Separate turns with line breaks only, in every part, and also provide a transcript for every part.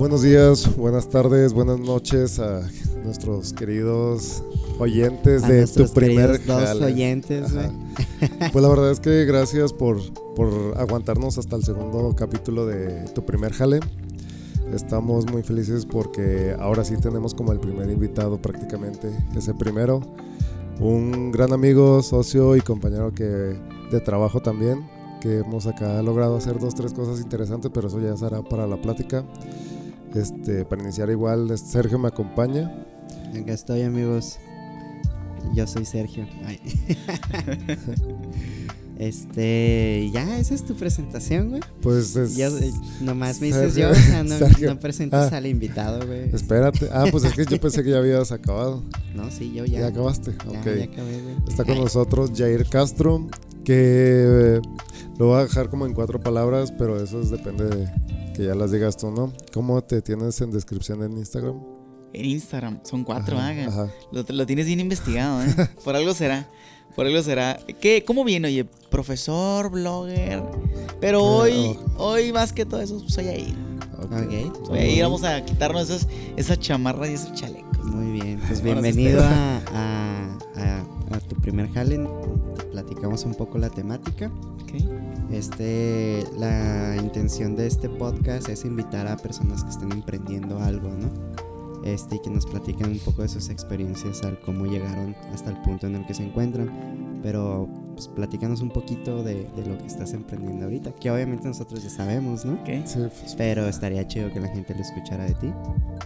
Buenos días, buenas tardes, buenas noches a nuestros queridos oyentes
A
de tu primer
dos oyentes.
Pues la verdad es que gracias por, por aguantarnos hasta el segundo capítulo de tu primer jale. Estamos muy felices porque ahora sí tenemos como el primer invitado prácticamente, ese primero. Un gran amigo, socio y compañero que de trabajo también, que hemos acá logrado hacer dos, tres cosas interesantes, pero eso ya será para la plática. Este, para iniciar igual, Sergio me acompaña.
Acá estoy, amigos. Yo soy Sergio. Ay. este, ya, esa es tu presentación, güey.
Pues es,
Ya, eh, nomás me dices yo, o sea, no, no presentas
Ah.
al invitado, güey.
Espérate. Ah, pues es que yo pensé que ya habías acabado.
No, sí, yo
¿Ya,
ya.
acabaste?
Ya,
ok.
ya acabé, güey.
Está con nosotros Jair Castro, que eh, lo voy a dejar como en cuatro palabras, pero eso es- depende de que ya las digas tú, ¿no? ¿Cómo te tienes en descripción en Instagram?
En Instagram, son cuatro,
Ajá,
haga.
ajá.
Lo, lo tienes bien investigado, ¿eh? Por algo será. Por algo será. ¿Qué, ¿Cómo viene? Oye, profesor, blogger. Pero hoy, hoy más que todo eso, soy ahí.
ok.
Ok.
Soy ahí, vamos a quitarnos esas, esas chamarras y esos chalecos.
Muy bien, pues bienvenido a, a, a- a tu primer jale. Te platicamos un poco la temática.
Ok.
Este, la intención de este podcast es invitar a personas que estén emprendiendo algo, ¿no? Este, y que nos platiquen un poco de sus experiencias al cómo llegaron hasta el punto en el que se encuentran. Pero, pues, platícanos un poquito de, de lo que estás emprendiendo ahorita, que obviamente nosotros ya sabemos, ¿no?
Ok.
Sí, pues,
Pero estaría chido que la gente lo escuchara de ti.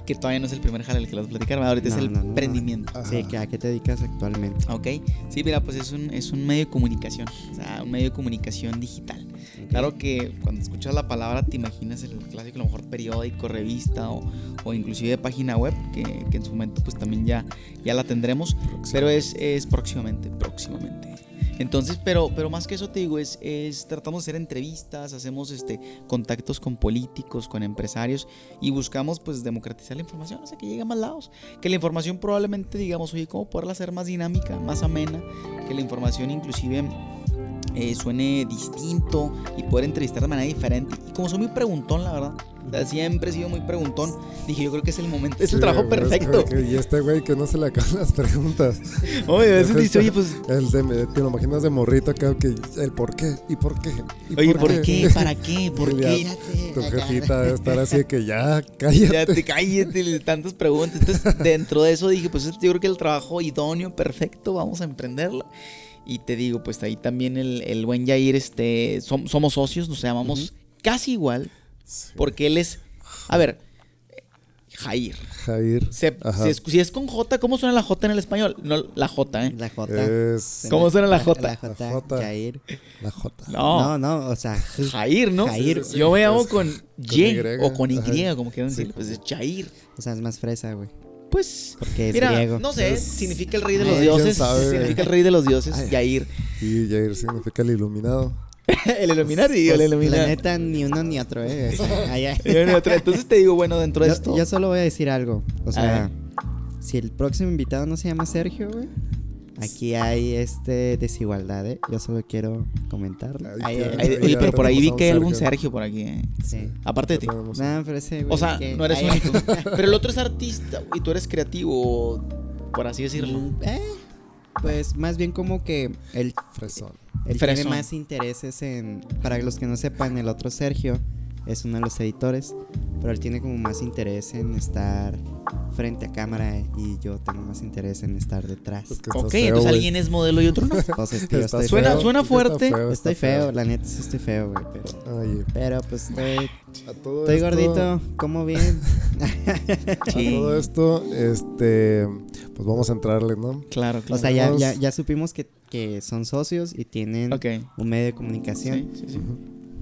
Que todavía no es el primer jale el que les voy a platicar, ¿verdad? ahorita
No,
es el
no, no.
emprendimiento.
Sí, que ¿a qué te dedicas actualmente?
Ok. Sí, mira, pues es un, es un medio de comunicación. O sea, un medio de comunicación digital. Claro que cuando escuchas la palabra te imaginas el clásico, a lo mejor periódico, revista o, o inclusive página web, que, que en su momento pues también ya, ya la tendremos, pero es, es próximamente, próximamente. Entonces, pero, pero más que eso te digo, es, es tratamos de hacer entrevistas, hacemos este, contactos con políticos, con empresarios y buscamos pues democratizar la información, o sea, que llegue a más lados. Que la información probablemente digamos, oye, ¿cómo poderla hacer más dinámica, más amena? Que la información inclusive eh, suene distinto y poder entrevistar de manera diferente. Y como soy muy preguntón, la verdad, o sea, siempre he sido muy preguntón, dije, yo creo que es el momento, es
sí,
el trabajo
güey, es
perfecto.
que- y este güey que no se le acaban las preguntas.
Oye, a veces dice, oye,
está-
pues,
El de, te lo imaginas de morrito acá, que el por qué, y por qué. ¿Y
oye, ¿por qué? ¿Para qué? ¿Por
Y
qué?
ya, Tu jefita debe estar así de que ya, cállate.
Ya te cállate, tantas preguntas. Entonces, dentro de eso dije, pues yo creo que el trabajo idóneo, perfecto, vamos a emprenderlo. Y te digo, pues ahí también el, el buen Yair, este, som- somos socios, nos llamamos casi igual,
Sí.
porque él es, a ver, Jair.
Jair.
Se-
Ajá.
si, es- si es con J, ¿cómo suena la J en el español? No, la J, ¿eh?
La J.
Es
¿Cómo suena la J?
La J.
La J.
Jair.
la J.
No,
No, no, o sea,
Jair, ¿no?
Jair.
Yo me llamo con
con
Y,
Y,
o con Y,
ajá.
como quieran
Sí.
decirlo. Pues es Jair.
o sea, es más fresa, güey.
Pues,
Porque es
mira,
griego.
no sé,
Es-
significa el rey de los
¿quién
dioses.
sabe?
Significa el rey de los dioses,
Ay.
Yair.
Y Jair significa el iluminado.
el Illuminati, el
Pues, la neta, ni uno ni otro, eh. Ay.
Y Entonces te digo, bueno, dentro de
Yo,
esto.
yo solo voy a decir algo. O sea, si el próximo invitado no se llama Sergio, güey. Aquí hay este desigualdad, ¿eh? Yo solo quiero comentarlo.
Ay,
ya-
ay, ay,
ya
oye, pero por ahí vi que hay algún
Sergio.
Por aquí, eh.
Sí.
Aparte de ti.
No, pero ese, güey,
O sea,
que-
no eres
ay,
único. Pero el otro es artista y tú eres creativo, por así decirlo.
Mm, eh, pues más bien como que él,
Fresón.
él tiene más intereses en. Para los que no sepan, el otro Sergio es uno de los editores, pero él tiene como más interés en estar frente a cámara y yo tengo más interés en estar detrás.
Es que
Ok,
feo,
entonces
güey.
alguien es modelo y otro no.
Entonces, que yo estoy
Suena-
feo.
suena
Está
fuerte.
feo, está
Estoy feo, la neta sí estoy feo, güey, pero... Pero pues estoy,
a todo
estoy
esto-
gordito, como bien.
A todo esto, este, pues vamos a entrarle, ¿no?
Claro,
O
claro.
sea, ya, ya, ya supimos que, que son socios y tienen
Ok.
un medio de comunicación.
Sí, sí, sí.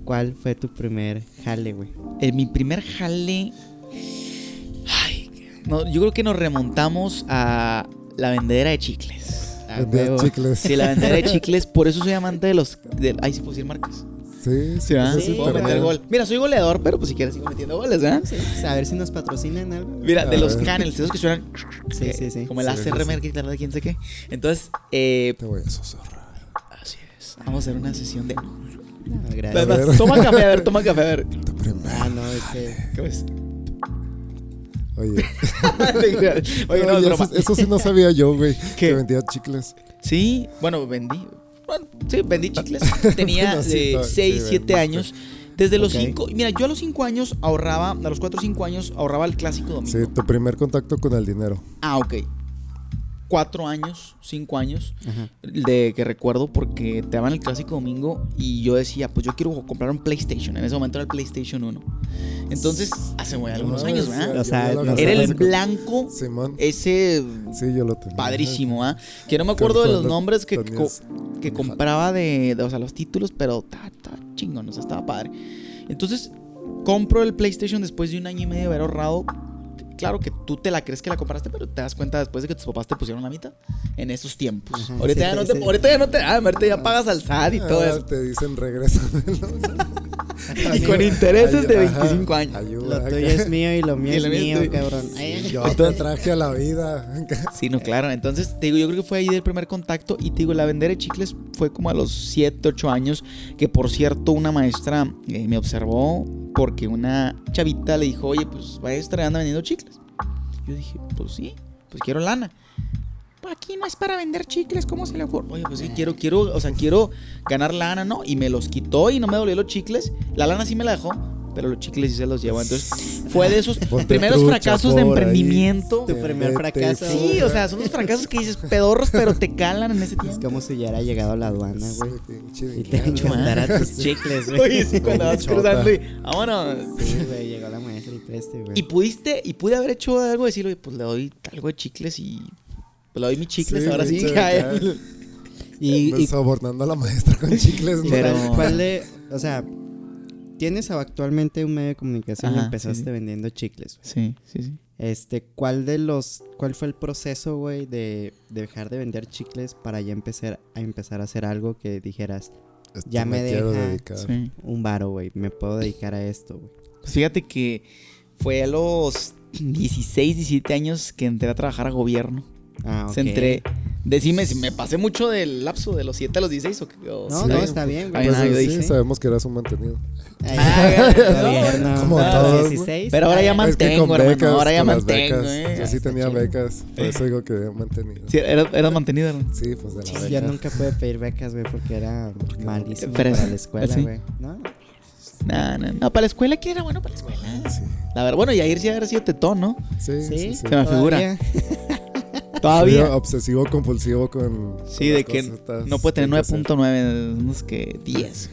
¿Cuál fue tu primer jale, güey?
En mi primer jale. Ay, no, yo creo que nos remontamos a la vendedera de chicles.
A
Vendías
huevo.
chicles.
Sí, la vendedera de chicles, por eso soy amante de los. De, ay, sí puedo decir marcas.
Sí,
Sí,
Sí,
puedo meter gol. Mira, soy goleador, pero pues si quieres sigo metiendo goles, ¿verdad?
Sí, pues, a ver si nos patrocinan algo.
Mira, de los canels, esos que suenan.
Sí, sí, sí.
Como el ACRM, que tarda quién sé qué. Entonces, eh,
Te voy a susurrar.
así es. Vamos a hacer una sesión de.
No, gracias.
ver.
Toma café, a ver, toma café, a ver.
Tu primer.
Ah, no, es que
¿Cómo es?
Oye,
Oye, no, es
Oye,
broma.
eso, eso sí no sabía yo, güey.
¿Qué?
Que vendía chicles.
Sí, bueno, vendí. Bueno, sí, vendí chicles. Tenía
No, sí, to-
6,
sí,
7
vendiste.
años. Desde los
Ok.
5. Mira, yo a los 5 años ahorraba, a los 4 o 5 años ahorraba el clásico domingo.
Sí, tu primer contacto con el dinero.
Ah, ok. 4 años, 5 años
Ajá.
de que recuerdo porque te daban el clásico domingo y yo decía, pues yo quiero comprar un PlayStation. En ese momento era el PlayStation 1. Entonces, hace algunos
Ah,
años, ¿verdad?
yo
O sea,
Era el blanco,
Simón.
ese
Sí, yo lo tenía.
padrísimo, ¿ah? Que no me acuerdo de los nombres que, co- que compraba de, de, o sea, los títulos, pero ta, ta, chingón, o sea, estaba padre. Entonces, compro el PlayStation después de un año y medio de haber ahorrado. Claro que tú te la crees que la compraste, pero te das cuenta después de que tus papás te pusieron la mitad en esos tiempos.
Ajá,
ahorita,
sí,
ya
sí,
no te,
sí.
ahorita ya no te. Ah, ahorita ya pagas al SAT y todo
Ah,
eso.
Te dicen regresa.
Y con intereses de 25 años.
Ayuda.
Lo tuyo es mío y lo mío
Y
es
lo mío es
mío,
tuyo.
cabrón.
Yo te traje a la vida.
Sí, no, claro. Entonces, te digo, yo creo que fue ahí el primer contacto. Y te digo, la vender de chicles fue como a los 7, 8 años. Que por cierto, una maestra eh, me observó porque una chavita le dijo, oye, pues maestra, anda vendiendo chicles. Yo dije, pues sí, pues quiero lana. "Pues Aquí no es para vender chicles, ¿cómo se le ocurre? Oye, pues sí, quiero, quiero, o sea, quiero ganar lana, ¿no? Y me los quitó y no me dolió los chicles. La lana sí me la dejó, pero los chicles sí se los llevó. Entonces, fue de esos
Ponte
primeros
trucha
fracasos de
ahí.
emprendimiento.
Tu primer fracaso.
Sí, o sea, son los fracasos que dices pedorros, pero te calan en ese
Es
tiempo.
como si ya hubiera llegado a la aduana, güey. Y te encantará tus chicles, güey.
Oye, sí, cuando vas cruzando y vámonos.
Sí, güey, llegó la maestra y preste, güey.
Y pudiste, y pude haber hecho algo, decir, oye, pues le doy algo de chicles y. Pues le doy mis chicles,
Sí,
ahora sí.
Y, y
Sobornando a la maestra con chicles. ¿no?
Pero-
¿cuál, cuál de, o sea, tienes actualmente un medio de comunicación y empezaste
sí, sí.
vendiendo chicles. güey.
Sí, sí, sí.
Este, ¿cuál de los, cuál fue el proceso, güey, de, de dejar de vender chicles para ya empezar a empezar a hacer algo que dijeras
Esto
ya me
quiero
deja.
dedicar.
sí.
un varo, güey, me puedo dedicar a esto, güey?
Pues fíjate que fue a los 16, 17 años que entré a trabajar a gobierno.
Ah, ok.
Se entré. Decime si me pasé mucho del lapso de los 7 a los 16 o qué. o
No,
sí.
no, está bien, güey.
Pues
no, yo
sí,
dije.
sabemos que eras un mantenido.
Ay,
Ah,
gobierno,
como
a los
todos, ¿no?
16.
Pero ahora ya mantengo,
es que
hermano, ahora ya mantengo, eh.
Yo sí tenía
chido.
becas, por eso digo que mantenido.
Sí, eras, eras mantenido, hermano.
Sí, pues de la beca.
Yo nunca pude pedir becas, güey, porque era malísimo
Pero-
para la escuela,
sí.
güey. ¿No?
No, no, no, para la escuela, ¿quién era bueno para la escuela?
Sí,
La verdad, bueno, Yair sí haber sido tetón, ¿no?
sí, sí. sí,
Se me figura.
todavía.
Obsesivo compulsivo con.
Sí,
con
de que no puede tener
que hay que hacer.
9.9, unos que 10.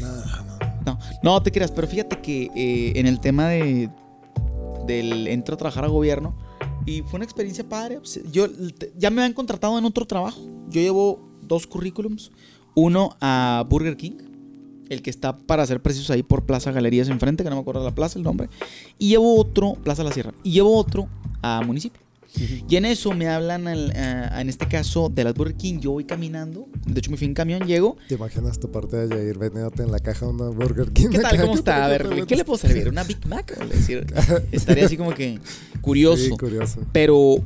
No, no.
No, no te creas, pero fíjate que eh, en el tema de del entro a trabajar a gobierno y fue una experiencia padre. pues, Yo ya me habían contratado en otro trabajo. Yo llevo dos currículums, uno a Burger King, el que está para ser precisos ahí por Plaza Galerías enfrente, que no me acuerdo la plaza, el nombre, y llevo otro Plaza La Sierra y llevo otro a municipio. Y en eso me hablan, al- a- en este caso, de las Burger King. Yo voy caminando. De hecho, me fui en camión, llego.
¿Te imaginas tu parte de Jair vendiéndote en la caja una Burger King?
¿Qué tal? ¿Cómo está? A ver, ¿qué le puedo servir? ¿Una Big Mac? Decir, estaría así como que curioso.
Sí, curioso.
Pero,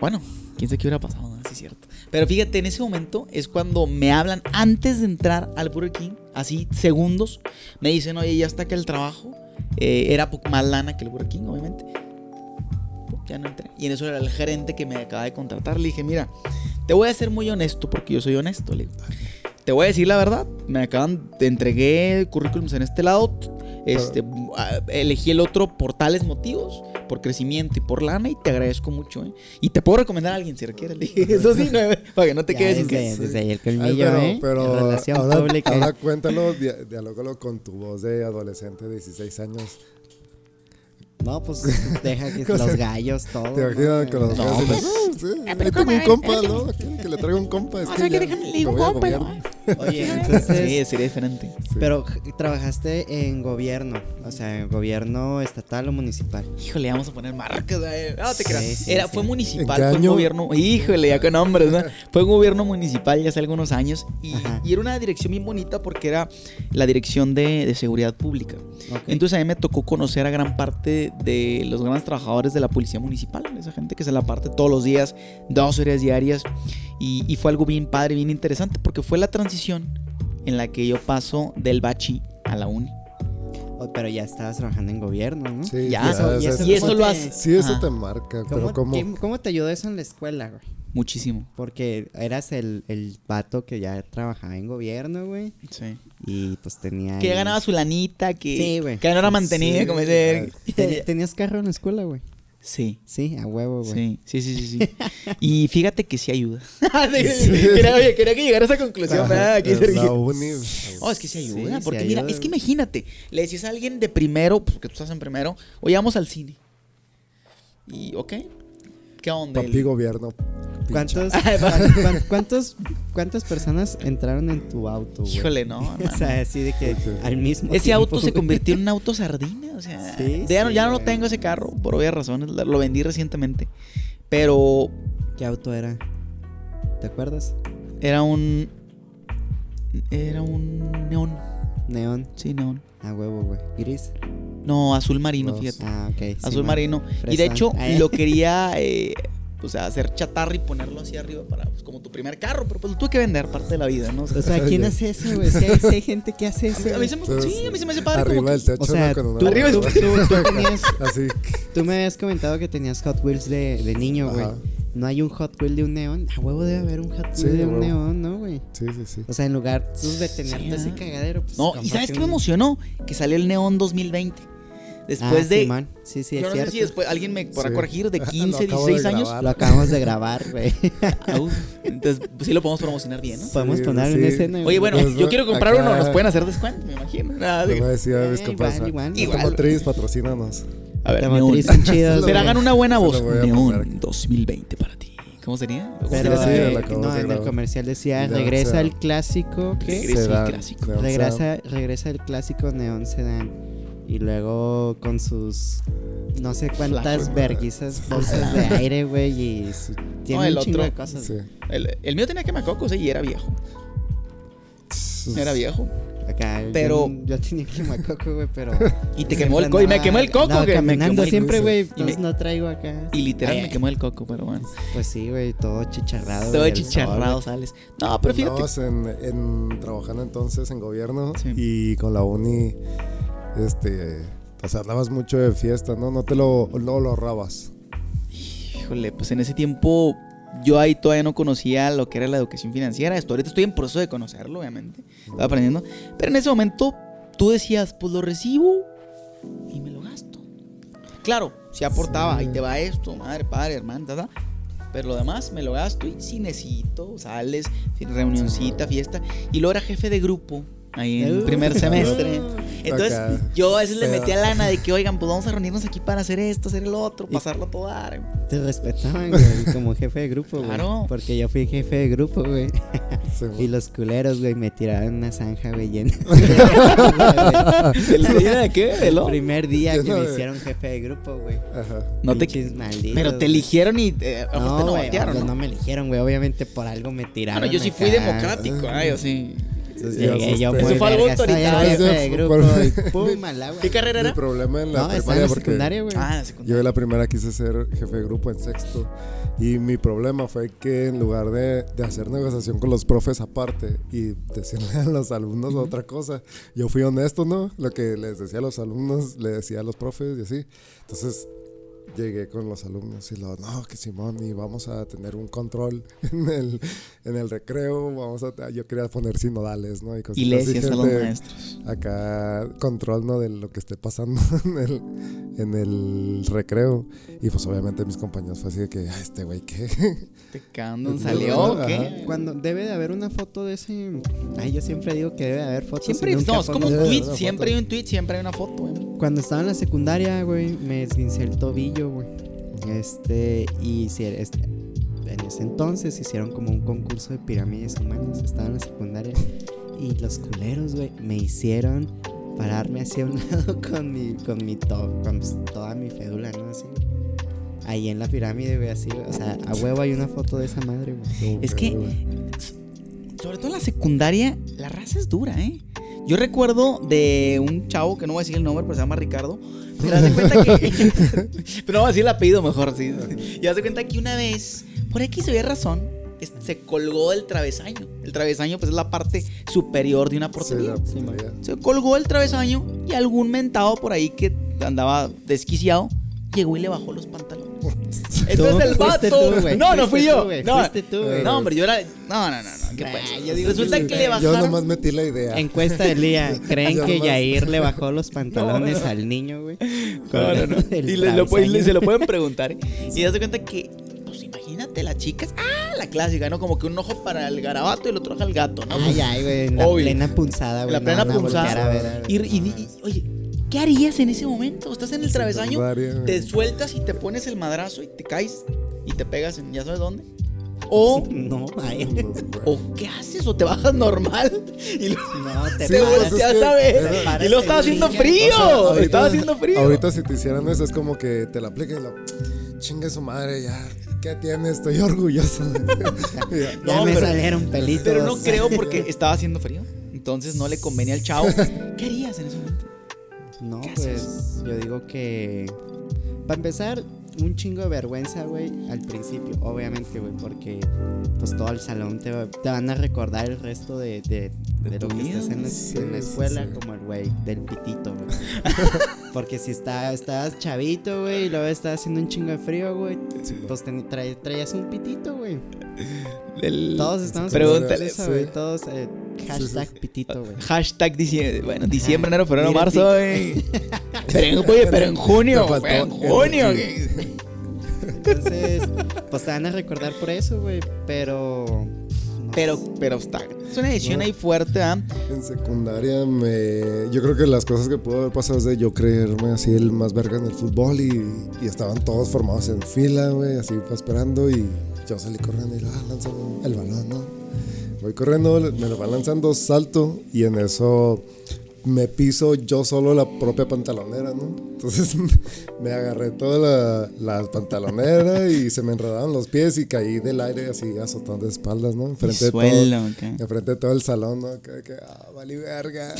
bueno, quién sabe qué hubiera pasado, ¿no? Sí, es cierto. Pero fíjate, en ese momento es cuando me hablan antes de entrar al Burger King, así segundos. Me dicen, oye, ya está que el trabajo. Eh, era poco más lana que el Burger King, obviamente. Ya no entré. Y en eso era el gerente que me acaba de contratar. Le dije, mira, te voy a ser muy honesto porque yo soy honesto. Le digo. Te voy a decir la verdad. Me acaban, te entregué currículums en este lado. Este, ah, elegí el otro por tales motivos, por crecimiento y por lana, y te agradezco mucho. ¿eh? Y te puedo recomendar a alguien si requieres. Le dije, eso sí, no, para que no te
Ya
quedes
desde, desde ahí el
Ay,
colmillo,
pero,
¿eh?
pero
Relación
ahora,
pública.
ahora cuéntalo, dia- dialógalo con tu voz de adolescente de 16 años.
No, pues deja que los gallos, todo.
Te imaginas
¿no?
con los
No,
ojos
pues-
"Ah, sí,
Ah,
un compa, ¿no? Que le traiga un compa. Es
O
que
sea, que déjame
a
compa, ¿no?
Oye, entonces.
Sí, sería diferente.
Sí.
Pero trabajaste en gobierno, o sea, en gobierno estatal o municipal.
Híjole, vamos a poner marcas. No te creas.
sí,
Era,
sí.
Fue
¿En
municipal, fue un gobierno. Híjole, ya con nombres, ¿no? Fue un gobierno municipal ya hace algunos años. Y, y era una dirección bien bonita porque era la dirección de, de seguridad pública.
Ok.
Entonces a mí me tocó conocer a gran parte de los grandes trabajadores de la policía municipal, esa gente que se la parte todos los días, dos horas diarias, y, y fue algo bien padre, bien interesante, porque fue la transición en la que yo paso del bachi a la uni.
O- Pero ya estabas trabajando en gobierno, ¿no?
Sí,
Ya,
y eso-
y eso
¿cómo
lo hace.
Sí, eso
Ajá.
te marca,
¿Cómo,
pero como...
qué- cómo te ayudó eso en la escuela, güey?
Muchísimo.
Porque eras el, el vato que ya trabajaba en gobierno, güey.
Sí.
Y pues tenía.
Que ya
ahí-
ganaba su lanita, que,
Sí, güey.
que no era mantenida,
Sí,
como dice.
Ten- ¿Tenías carro en la escuela, güey?
Sí.
Sí, a huevo, güey.
Sí, sí, sí, sí, sí. Y fíjate que sí ayuda. quería, oye, quería que llegara a esa conclusión, ¿verdad? Aquí, Oh, es que sí ayuda,
Sí, sí
porque mira, es que imagínate, le decías a alguien de primero, porque tú estás en primero, oye, vamos al cine. Y, ok, ¿qué onda?
papi
El-
gobierno.
¿Cuántos, cuántos, ¿Cuántas personas entraron en tu auto, güey?
Híjole, no,
O
hermano.
sea, así de que al mismo
Ese
tiempo,
auto se convirtió en un auto sardina, o sea,
Sí,
ya, no, ya no lo tengo ese carro, por obvias razones, lo vendí recientemente, pero
¿Qué auto era? ¿Te acuerdas?
era un, era un neón,
Neón.
sí, neón.
A huevo, güey. Gris.
No, azul marino,
No,
fíjate.
Ah, ok.
azul marino. Y de hecho,
Ah, ¿eh?
lo quería, eh, o sea, hacer chatarra y ponerlo así arriba para, pues, como tu primer carro, pero pues lo tuve que vender, parte de la vida, ¿no? O sea,
O sea, ¿quién hace eso, güey? Si hay, si hay gente que hace eso.
a mí se me,
Entonces,
sí, a mí se me hace padre
Arriba
como
del techo,
O sea,
¿no? Con una
tú,
Arriba del
tú- tú- tú tenías,
Así.
tú me habías comentado que tenías Hot Wheels de, de niño, güey. No hay un Hot Wheel de un neón. A huevo debe haber un Hot Wheel
Sí,
de un neón, ¿no, güey?
Sí, sí, sí.
O sea, en lugar tú de tenerte
Sí,
ese cagadero, pues.
No, y ¿sabes qué me emocionó? Que salió el Neón 2020. Después
Ah,
de...
Simón. Sí, sí, es
yo no
cierto.
sé si después alguien me podrá
Sí.
corregir, de
Lo
15,
acabo de
16 años.
Lo acabamos de grabar, güey.
Entonces, pues sí lo podemos promocionar bien, ¿no?
Podemos
Sí,
poner
sí.
una escena.
Oye, bueno,
Pues,
yo quiero comprar
acá-
uno, nos pueden hacer descuento, me imagino. Nada,
Te
digo.
voy a decir, a ver qué
igual,
pasa.
igual.
Igual.
Automotriz, patrocínanos.
A ver, Neón.
son chidos,
Pero hagan una buena voz. Neón
mandar.
2020 para ti. ¿Cómo sería? ¿Cómo
Pero
Sí,
sería?
sí, la
eh, no, en el comercial decía,
Ya,
regresa
o sea,
el clásico, ¿qué?
Regresa el clásico.
neón
Regresa, regresa el clásico Neon Sedan. Y luego con sus no sé cuántas verguizas bolsas de aire, güey. Y su- tiene
No, el
un chingo
otro.
de cosas.
Sí.
El, el mío tenía quemacocos, ¿eh? Y era viejo. Era viejo.
Acá,
Pero-
Yo, yo tenía quemacoco, güey, pero.
Y te quemó el coco. Y me quemó el coco, que me
caminando
quemó el-
siempre, güey.
Me-
no traigo acá.
y literal
Ay,
me quemó el coco, pero bueno.
Pues sí, güey, todo chicharrado.
Todo
sol,
chicharrado
güey.
sales. No, pero fíjate.
Andábamos en, en- trabajando entonces en gobierno
Sí.
y con la uni, este, o sea, hablabas mucho de fiesta, ¿no? No te lo, no lo ahorrabas.
Híjole, pues en ese tiempo yo ahí todavía no conocía lo que era la educación financiera. Esto ahorita estoy en proceso de conocerlo, obviamente. Estaba aprendiendo. Pero en ese momento tú decías, pues lo recibo y me lo gasto. Claro, si aportaba, ahí te va esto, madre, padre, hermano, ta, ta. Pero lo demás me lo gasto y si necesito, sales, reunioncita, fiesta. Y luego era jefe de grupo ahí en
Uh.
primer semestre. Entonces
Acá,
yo a veces le metía lana de que, oigan, pues vamos a reunirnos aquí para hacer esto, hacer el otro, pasarlo todo a dar.
Te respetaban, güey, como jefe de grupo, güey.
Claro.
Porque yo fui jefe de grupo, güey.
Sí,
Y los culeros, güey, me tiraron una zanja, güey, llena.
¿El día de qué? ¿De
El primer día que me hicieron jefe de grupo, güey.
Ajá.
No te,
malditos,
pero te eligieron y eh, ojo, te
No,
no
güey,
voltearon,
no,
¿no?
me eligieron, güey. Obviamente por algo me tiraron.
Bueno, yo sí fui democrático, ay, yo sí.
Entonces llegué yo muy
Eso fue algo autoritario.
jefe de grupo y pum, al agua.
¿Qué carrera
Mi
era?
problema en la
No, estaba en
primaria
la
porque
secundaria, güey.
Ah, la
yo
secundaria.
en la primera quise ser jefe de grupo en sexto y mi problema fue que en lugar de, de hacer negociación con los profes aparte y decirle a los alumnos otra cosa, yo fui honesto, ¿no? Lo que les decía a los alumnos, le decía a los profes y así. Entonces llegué con los alumnos y los, no, que Simón, y vamos a tener un control en el, en el recreo, vamos a, yo quería poner sinodales, ¿no?
Y
cositas
le decías a los maestros.
acá control no de lo que esté pasando en el, en el recreo y pues obviamente mis compañeros fue así de que "Ah, este güey qué
¿Te
No,
salió o qué?
Cuando debe de haber una foto de ese. Ay, yo siempre digo que debe de haber fotos. y
Siempre, no, es como un tweet, siempre hay un tweet, siempre hay una foto, güey.
Cuando estaba en la secundaria, güey, me esguincé el tobillo, güey. Este, y si eres- en ese entonces hicieron como un concurso de pirámides humanas. Estaba en la secundaria. Y los culeros, güey, me hicieron pararme hacia un lado con mi, con mi to- con toda mi fédula, ¿no? Así. Ahí en la pirámide, güey, así. O sea, a huevo hay una foto de esa madre, güey.
Es que- Sobre todo en la secundaria, la raza es dura, ¿eh? Yo recuerdo de un chavo que no voy a decir el nombre, pero se llama Ricardo. Pero cuenta que. pero no voy a decir el apellido mejor, sí. Y haz de cuenta que una vez, por se ve razón, se colgó del travesaño. El travesaño, pues, es la parte superior de una portería.
portería.
Se colgó el travesaño y algún mentado por ahí que andaba desquiciado llegó y le bajó los pantalones. Entonces el vato.
tú, güey,
no, no fui yo.
tú,
no,
tú,
no, hombre, yo era. No, no, no, no. ¿Qué
Nah,
pues?
yo digo
Resulta
que
le
Yo
bajaron.
nomás metí la idea.
Encuesta del día. ¿Creen
Yo
que
nomás-
Yair le bajó los pantalones
No, no.
al niño, güey?
No, no, Y le- lo se lo pueden preguntar. ¿eh? Y das de cuenta que, pues imagínate, las chicas, ah, la clásica, ¿no? Como que un ojo para el garabato y el otro ojo al gato, ¿no?
Ay, ay, güey. La
Obvio.
plena punzada, güey.
la plena punzada.
a ver, a ver.
Y, y- y- oye, ¿qué harías en ese momento? Estás en el travesaño, te sueltas y te pones el madrazo y te caes y te pegas en ya sabes dónde. O,
No, ay.
o ¿qué haces? O te bajas normal y lo,
No, te
te
Sí,
paras.
volteas
es que-
a ver. Y lo estaba haciendo frío.
O sea,
estaba haciendo frío.
Ahorita si te hicieran eso es como que te la apliquen y lo chingue su madre ya. ¿Qué tiene? Estoy orgulloso.
Ya
No,
me
pero-
salieron pelitos.
Pero no creo porque estaba haciendo frío. Entonces no le convenía al chavo. ¿Qué harías en ese momento?
No,
¿Qué
pues yo digo que. Para empezar, un chingo de vergüenza, güey, al principio, obviamente, güey, porque pues todo el salón te, te van a recordar el resto de, de,
De
de lo que
vida.
estás en la,
Sí,
en la escuela,
sí.
como el güey del pitito, güey. porque si está, estabas chavito, güey, y luego estaba haciendo un chingo de frío, güey, pues te- traías un pitito, güey. Todos estamos
Pregúntale,
eso, güey, todos eh, hashtag
sí.
pitito, güey.
Hashtag diciembre. Bueno, diciembre, enero, febrero,
Mira,
marzo. güey. Pero en, oye, pero en junio. Güey, en junio. güey.
Entonces, pues te van a recordar por eso, güey. Pero. no
Pero,
sé.
pero está. Es una edición
No.
ahí fuerte, ¿ah?
En secundaria me... Yo creo que las cosas que pudo haber pasado es de yo creerme así el más verga en el fútbol y, y estaban todos formados en fila, güey, así fue esperando y yo salí corriendo y ah, lanzan el balón, ¿no? Voy corriendo, me lo van lanzando, salto y en eso me piso yo solo la propia pantalonera, ¿no? Entonces me agarré toda la, la pantalonera y se me enredaron los pies y caí del aire así azotando de espaldas, ¿no? Enfrente de todo.
Suelo, ok.
Enfrente de todo el salón, ¿no? Que, que ah, vale verga.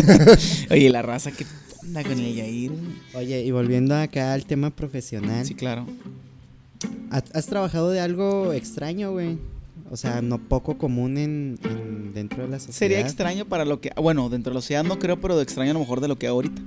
Oye, la raza que onda con el Yair.
Oye, y volviendo acá al tema profesional,
Sí, claro.
¿ha- ¿has trabajado de algo extraño, güey? O sea, no poco común en, en- dentro de la sociedad.
Sería extraño para lo que. Bueno, dentro de la sociedad no creo, pero de extraño a lo mejor de lo que hago ahorita.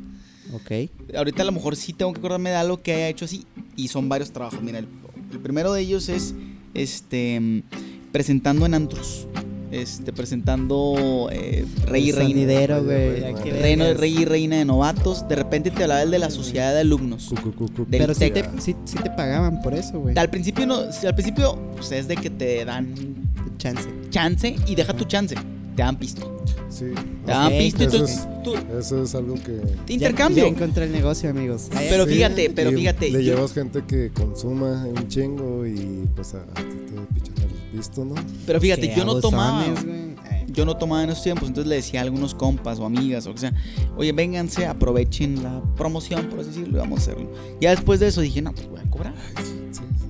Ok.
Ahorita a lo mejor sí tengo que acordarme de algo que haya hecho así. Y son varios trabajos. Mira, el, el primero de ellos es este presentando en antros. Este, presentando eh, Rey y Reina.
güey.
Reino de. Rey y Reina de Novatos. De repente te hablaba el de la sociedad de alumnos.
Cu, cu, cu, cu.
Del
Pero sí te, sí, sí te pagaban por eso, güey.
Al principio no, si al principio pues, es de que te dan
Chance.
chance y deja tu chance. Te dan pisto.
Sí.
Te dan
Ok,
pisto y
eso
entonces
es-
tú-
Eso es algo que.
te intercambio.
Ya, ya encontré el negocio, amigos.
Pero
Sí,
fíjate, pero fíjate.
Le
yo-
llevas gente que consuma un chingo y pues a, a ti te pichan el visto, ¿no?
pero fíjate,
Qué
yo no tomaba.
Ay.
Yo no tomaba en esos tiempos, entonces le decía a algunos compas o amigas o que sea, oye, vénganse, aprovechen la promoción, por así decirlo, y vamos a hacerlo. Ya después de eso dije, no, pues voy a cobrar.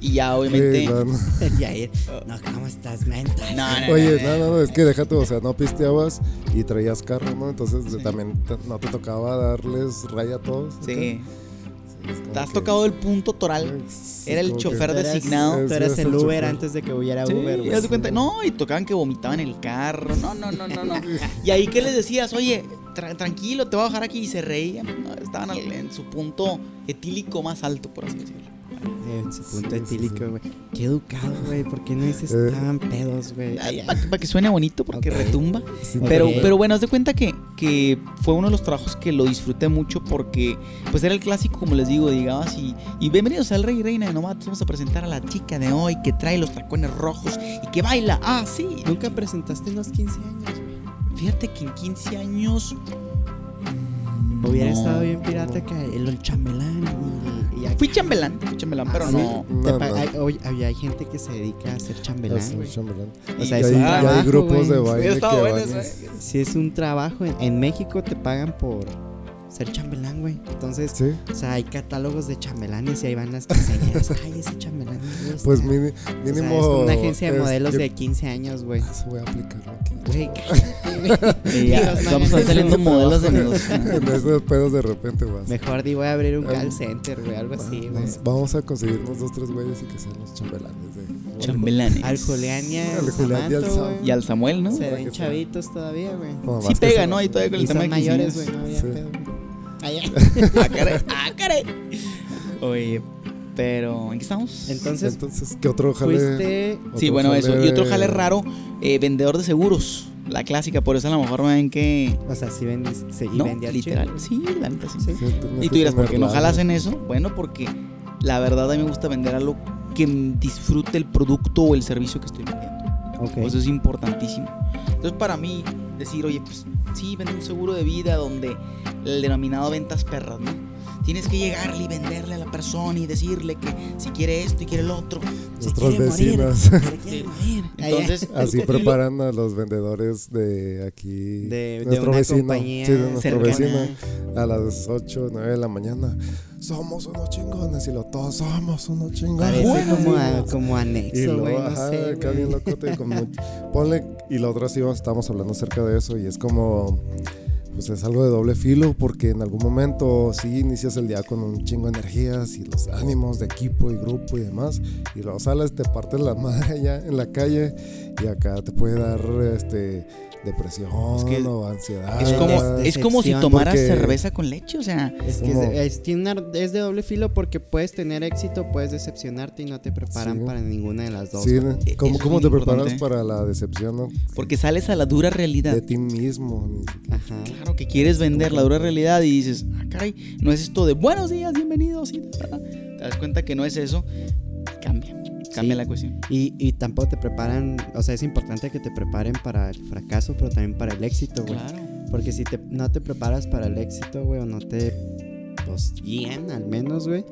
Y ya obviamente...
Sí, no, no.
Yair, no, ¿cómo estás, menta?
No, no,
Oye,
no,
no, no, no, es que déjate, o sea, no pisteabas y traías carro, ¿no? Entonces también te- no te tocaba darles raya a todos.
Sí. ¿Te has tocado el punto toral?
Sí,
Era el chofer
Tú eras-
designado.
Tú eras el
el
Uber
chofer.
antes de que hubiera
Sí,
Uber,
de cuenta, no, y tocaban que vomitaban el carro. No, no, no, no, no. Y ahí que les decías, oye, tra- tranquilo, te voy a bajar aquí. Y se reían. No, estaban al- en su punto etílico más alto, por así decirlo.
En su punto
Sí,
etílico,
sí.
güey. Qué educado, güey. ¿Por qué no dices
Eh.
estaban pedos, güey?
Para que suene bonito, porque retumba. Pero, pero bueno, haz de cuenta que, que fue uno de los trabajos que lo disfruté mucho porque pues era el clásico, como les digo, llegabas y, y bienvenidos al Rey y Reina de Novatos, vamos a presentar a la chica de hoy que trae los tacones rojos y que baila, ah, sí.
Nunca presentaste en los 15 años, güey.
Fíjate que en 15 años...
Hubiera
no.
estado bien pirata que el, el chambelán y, y acá-
Fui chambelán, fui chambelán, pero
Ah,
no...
sí.
No, no.
Hay, oye, hay- hay gente que se dedica a ser chambelán, güey.
chambelán.
O sea,
Y
es
hay,
un
grupos de baile que
eso, ¿eh?
Si es un trabajo, en, en México te pagan por, ser chambelán, güey. Entonces,
Sí.
o sea, hay catálogos de chambelanes y ahí van las quinceañeras. Ay, ese chambelán me gusta.
Pues mini-
O sea,
mínimo.
es una agencia de
es-
modelos
yo-
de 15 años, güey.
Eso voy a aplicarlo aquí.
Güey, güey.
Y ya, vamos a saliendo modelos de negocio.
en esos pedos de repente vas.
Mejor di voy a abrir un
Em,
call center, güey, algo así, güey.
Vamos- Vamos a conseguirnos dos, tres güeyes y que sean los chambelanes de.
Chambelanes.
Al Julián y al
Al Julián y al Sam.
güey.
Y al Samuel, ¿no?
Se ven chavitos todavía, güey.
Sí pega, ¿no? Ahí todavía con
Y
el tema
son
de
mayores, güey, no había
Sí.
pedo.
Ah, caray. Ah, caray. Oye, pero ¿en qué estamos?
Entonces,
Entonces, ¿qué otro jale?
fuiste.
Sí, bueno, eso. Y otro jale raro, eh, vendedor de seguros. La clásica, por eso a lo mejor me ven que.
O sea, sí vendiste, sí, y
No,
vendías
literal. Sí, la neta sí.
Sí.
Y tú dirás, ¿por qué no jalas en eso? Bueno, porque la verdad a mí me gusta vender algo que disfrute el producto o el servicio que estoy vendiendo.
Ok.
Eso es importantísimo. Entonces, para mí, decir, oye, pues sí, vende un seguro de vida donde el denominado ventas perras, ¿no? Tienes que llegarle y venderle a la persona y decirle que si quiere esto y quiere el otro.
Nuestros
morir,
vecinos.
morir.
Ya.
Entonces,
Así
y lo-
preparan a los vendedores de aquí.
de, de
nuestro
una
vecino.
compañía
Sí, de nuestro vecino. A las 8, 9 de la mañana. Somos unos chingones. Y lo todos somos unos chingones.
Parece como, a-
Bueno.
como
Y
anexo,
luego,
güey, no
ajá,
sé.
acá bien locote, como, ponle, y lo otro sí estamos hablando acerca de eso, y es como, pues es algo de doble filo, porque en algún momento sí inicias el día con un chingo de energías y los ánimos de equipo y grupo y demás, y luego sales, te partes la madre allá en la calle, y acá te puede dar, este, depresión
Es que
o ansiedad.
es, como, es como si tomaras
porque-
cerveza con leche, o sea,
Es que
como-
es, es- tiene una- es de doble filo porque puedes tener éxito, puedes decepcionarte y no te preparan
Sí.
para ninguna de las dos.
Sí,
güey.
E-
¿cómo, cómo te preparas para la decepción no?
porque sales a la dura realidad.
de ti mismo?
Ajá.
Claro que quieres vender la dura realidad y dices, ah, caray, no es esto de buenos días, bienvenidos. Y ta, ta, ta". te das cuenta que no es eso, cambia, cambia
Sí.
la cuestión.
Y, y tampoco te preparan, o sea, es importante que te preparen para el fracaso, pero también para el éxito, güey.
Claro.
Porque si te, no te preparas para el éxito, güey, o no te, pues, guían al menos, güey,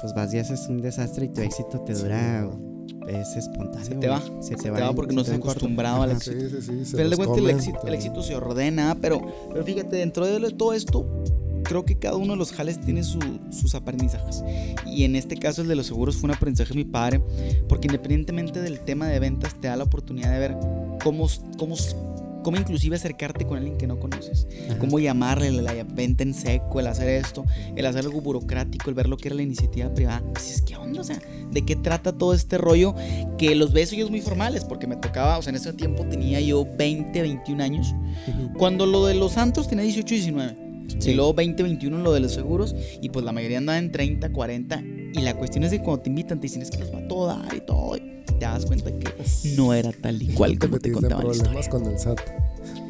pues vas y haces un desastre y tu éxito te dura, es espontáneo.
Se te va,
güey. Se,
te va porque no
se
estás acostumbrado al
Ajá.
Sí, sí, sí. se
Pero de cuenta el éxito, el éxito se ordena, pero, pero fíjate, dentro de todo esto, creo que cada uno de los jales tiene su- sus aprendizajes. Y en este caso el de los seguros fue un aprendizaje de mi padre, porque independientemente del tema de ventas, te da la oportunidad de ver cómo, cómo, cómo inclusive acercarte con alguien que no conoces.
Ajá.
Cómo llamarle la venta en seco, el hacer esto, el hacer algo burocrático, el ver lo que era la iniciativa privada. Pues es que onda, o sea, ¿de qué trata todo este rollo? Que los ves ellos muy formales, porque me tocaba, o sea, en ese tiempo tenía yo 20, 21 años.
Ujú.
Cuando lo de los Santos tenía 18, 19.
Sí.
Y luego 20, 21 lo de los seguros. Y pues la mayoría andaba en 30, 40. Y la cuestión es que cuando te invitan, te dicen es que los va a todo dar y todo. Y te das cuenta que no era tal y cual
te
como te
en
contaban la
problemas
historia.
con el SAT.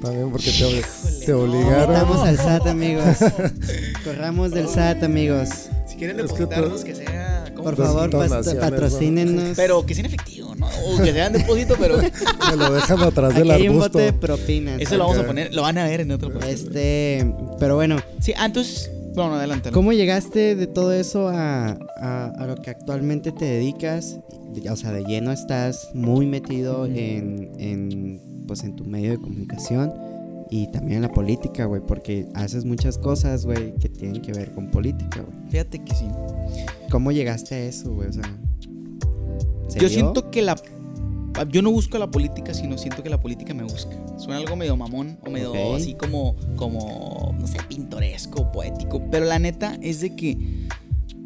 También porque te, obli- te
no.
obligaron.
Metamos al SAT, amigos. Corramos del SAT, amigos.
Si quieren
que
depositarnos, que sea.
Por favor, patrocínenos.
Pero que sea en efectivo, ¿no? O que sea en depósito, pero
Me lo dejan atrás del
hay un
arbusto.
bote de propinas.
eso lo vamos a poner, lo van a ver en otro podcast.
Este, pero bueno,
Sí, ah, entonces, bueno, adelante.
¿cómo llegaste de todo eso a, a- a lo que actualmente te dedicas? O sea, de lleno estás muy metido en, en, pues, en tu medio de comunicación y también en la política, güey, porque haces muchas cosas, güey, que tienen que ver con política, güey.
Fíjate que sí.
¿Cómo llegaste a eso, güey? O sea, ¿se
Yo
dio?
siento que la. Yo no busco la política, sino siento que la política me busca. Suena algo medio mamón o medio así como, como, no sé, pintoresco, poético. Pero la neta es de que,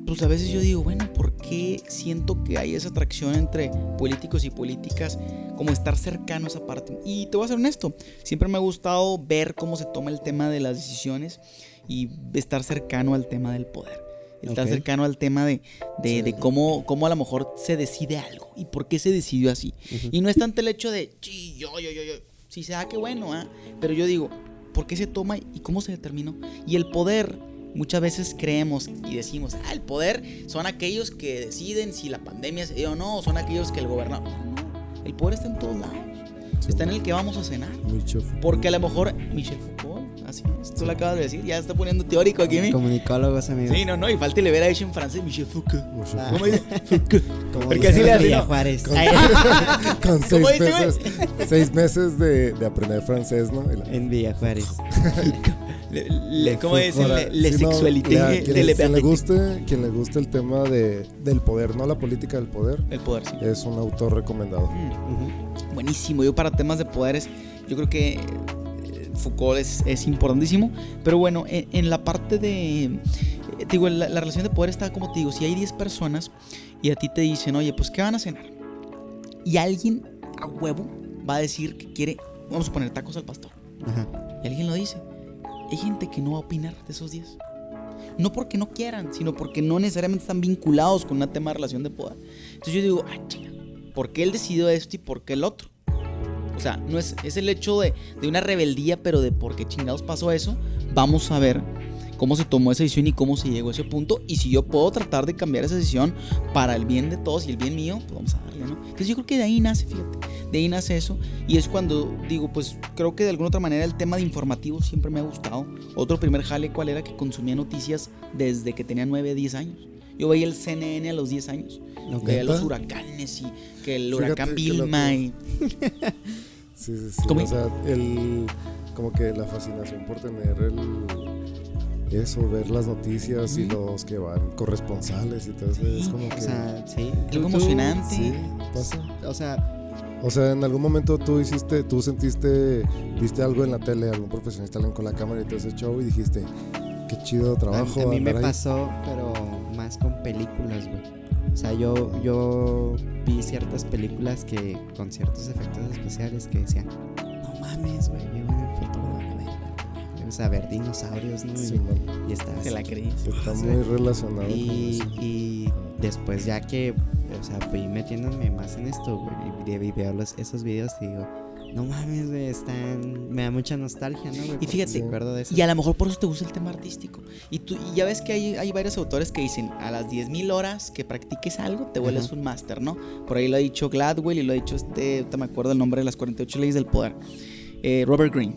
pues a veces yo digo, bueno, ¿por qué siento que hay esa atracción entre políticos y políticas? Como estar cercanos aparte. Y te voy a ser honesto, siempre me ha gustado ver cómo se toma el tema de las decisiones y estar cercano al tema del poder. Estar
Ok.
cercano al tema de, de,
Sí.
de cómo, cómo a lo mejor se decide algo y por qué se decidió así.
Ujú.
Y no es tanto el hecho de, sí, yo, yo, yo, yo, si se da, qué bueno, ¿ah? Pero yo digo, ¿por qué se toma y cómo se determinó? Y el poder, muchas veces creemos y decimos, ah, el poder son aquellos que deciden si la pandemia se dio o no, o son aquellos que el gobernador. El poder está en todos lados. Está en el que vamos a cenar. Porque a lo mejor, Michel Foucault, así es, tú lo acabas de decir, ya está poniendo teórico aquí, ¿mi?
Comunicólogos, amigos.
Sí, no, no, y falta le hubiera dicho en francés Michel Foucault.
Ah.
¿Cómo dice? Foucault.
Como
Porque
dice
así le hace,
Villa
¿no?
Juárez.
Con- seis
¿Cómo dice,
meses, seis meses de, de aprender francés, ¿no? Y la-
en Villa Juárez.
Le, le- ¿cómo dicen?
Ahora,
Le, le
no,
sexualité
quien,
le
le, quien le guste, quien le guste el tema de, del poder, no la política del poder,
El poder, sí.
es un autor recomendado.
Mm.
Ujú.
Buenísimo. Yo para temas de poderes, yo creo que eh, Foucault es, es importantísimo. Pero bueno, en, en la parte de... eh, te digo, la, la relación de poder está como te digo, si hay 10 personas y a ti te dicen, oye, pues ¿qué van a cenar? Y alguien a huevo va a decir que quiere, vamos a poner tacos al pastor.
Ajá.
Y alguien lo dice. Hay gente que no va a opinar de esos 10. No porque no quieran, sino porque no necesariamente están vinculados con un tema de relación de poder. Entonces yo digo, ah, chinga, ¿por qué él decidió esto y por qué el otro? O sea, no es, es el hecho de, de una rebeldía, pero de por qué chingados pasó eso. Vamos a ver cómo se tomó esa decisión y cómo se llegó a ese punto. Y si yo puedo tratar de cambiar esa decisión para el bien de todos y el bien mío, pues vamos a darle, ¿no? Entonces yo creo que de ahí nace, fíjate, de ahí nace eso. Y es cuando digo, pues creo que de alguna otra manera el tema de informativo siempre me ha gustado. Otro primer jale, ¿cuál era? Que consumía noticias desde que tenía 9, 10 años. Yo veía el CNN a los 10 años.
Ok.
Veía los
¿Neta?
huracanes y que el
Fíjate
huracán Vilma y...
Sí, sí, sí.
¿Cómo?
O sea, el, como que la fascinación por tener el, eso, ver las noticias y los que van corresponsales y todo eso. Es como que.
O sea, sí.
Algo emocionante.
sí, pasa.
O sea,
O sea, en algún momento tú hiciste, tú sentiste, viste algo en la tele, algún profesionista con la cámara y todo ese show y dijiste, qué chido
a,
trabajo.
a mí me
ahí".
pasó, pero más con películas, güey. O sea, yo, yo vi ciertas películas que con ciertos efectos especiales que decían, no mames, güey, O sea, ver dinosaurios, ¿no? Y-
Sí, man,
y está
Te la creí.
está
Sí.
muy relacionado con
Y,
eso.
y después ya que, o sea, fui metiéndome más en esto, güey, y y veo los, esos videos y digo, no mames, güey, están, me da mucha nostalgia, ¿no, güey? Porque
fíjate,
acuerdo de eso.
Y a lo mejor por eso te gusta el tema artístico. Y tú y ya ves que hay, hay varios autores que dicen, a las 10.000 horas que practiques algo, te vuelves
Ajá.
un máster, ¿no? Por ahí lo ha dicho Gladwell y lo ha dicho este, ahorita me acuerdo el nombre de las 48 leyes del poder, eh, Robert Greene.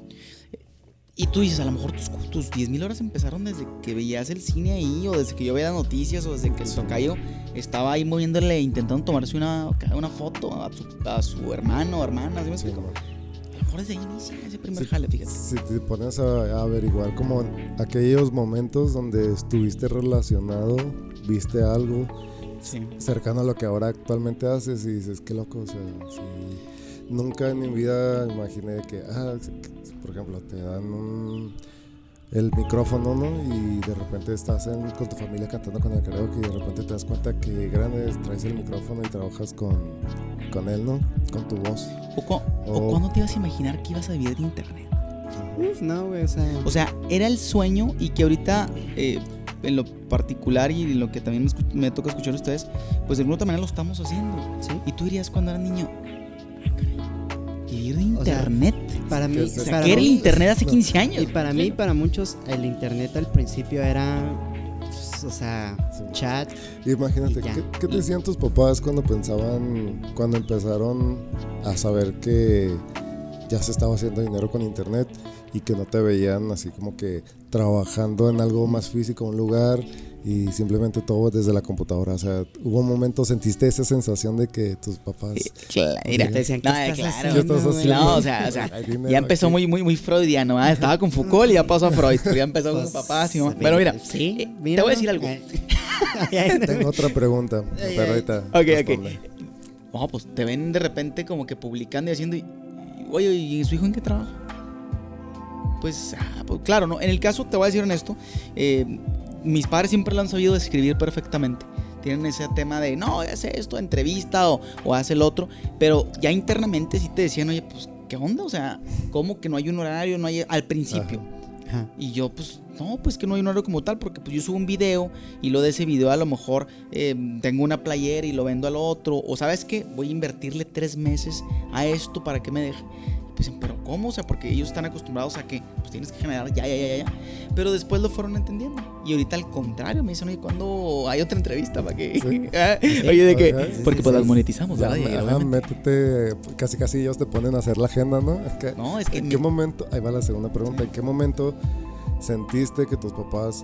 Y tú dices, a lo mejor tus, tus 10.000 horas empezaron desde que veías el cine ahí, o desde que yo veía noticias, o desde que el tocayo estaba ahí moviéndole, intentando tomarse una, una foto a su, a su hermano o hermana, ¿sí me explico? A lo mejor desde ahí inicia ese primer
Sí,
jale, fíjate.
Si te pones a, a averiguar como aquellos momentos donde estuviste relacionado, viste algo
Sí.
cercano a lo que ahora actualmente haces y dices, qué loco, o sea, sí, nunca en mi vida imaginé que, ah, por ejemplo, te dan un, el micrófono, ¿no? Y de repente estás en- con tu familia cantando con el karaoke y de repente te das cuenta que grande es, traes el micrófono y trabajas con, con él, ¿no? Con tu voz.
¿O, cu- o cuándo te ibas a imaginar que ibas a vivir de internet?
Uf, no, güey, o sea,
O sea, era el sueño y que ahorita, eh, en lo particular y en lo que también me, toca escuchar a ustedes, pues de alguna otra manera lo estamos haciendo.
sí.
Y tú dirías cuando eras niño, "Ah, caray, vivir de internet.
Para mí, para
¿qué era el internet hace
no.
15 años?
Y para mí, para muchos, el internet al principio era, pues, o sea,
Sí.
chat.
Imagínate. ¿qué, qué te decían tus papás cuando pensaban, cuando empezaron a saber que ya se estaba haciendo dinero con internet y que no te veían así como que trabajando en algo más físico, un lugar y simplemente todo desde la computadora? O sea, hubo un momento, sentiste esa sensación de que tus papás...
Claro,
Te decían, ¿qué
no,
estás
claro.
haciendo,
¿Qué estás
güey?
haciendo?
No, o sea, o sea, ya empezó
aquí.
muy, muy, muy freudiano. ¿ah? Estaba con Foucault y ya pasó a Freud. pero ya empezó con
Pues,
papás y mamá.
sí,
Bueno, mira,
sí,
eh,
mira,
te voy a decir algo.
Tengo otra pregunta, pero ahorita
Ok, ok.
responde.
No, pues te ven de repente como que publicando y haciendo. Y, y, oye, ¿y su hijo en qué trabaja? Pues, ah, pues, claro, ¿no? En el caso, te voy a decir honesto, eh, mis padres siempre lo han sabido describir perfectamente. Tienen ese tema de, no, hace esto, entrevista o, o hace el otro. Pero ya internamente sí te decían, oye, pues, ¿qué onda? O sea, ¿cómo que no hay un horario? No hay. Al principio.
Ajá.
Y yo, pues, no, pues que no hay un horario como tal, porque pues yo subo un video y lo de ese video a lo mejor eh, tengo una playera y lo vendo al otro. O sabes qué, voy a invertirle tres meses a esto para que me deje. Y pues, pero ¿cómo? O sea, porque ellos están acostumbrados a que pues tienes que generar ya, ya, ya, ya. Pero después lo fueron entendiendo. Y ahorita al contrario, me dicen, oye, ¿cuándo hay otra entrevista para que...
Sí.
Ah, oye, de que... Porque
Sí,
pues las monetizamos,
Ya,
¿verdad?
Ajá, métete, casi casi ellos te ponen a hacer la agenda, ¿no? Es que-
No, es que...
¿En
mi-
qué momento, ahí va la segunda pregunta, ¿en qué momento sentiste que tus papás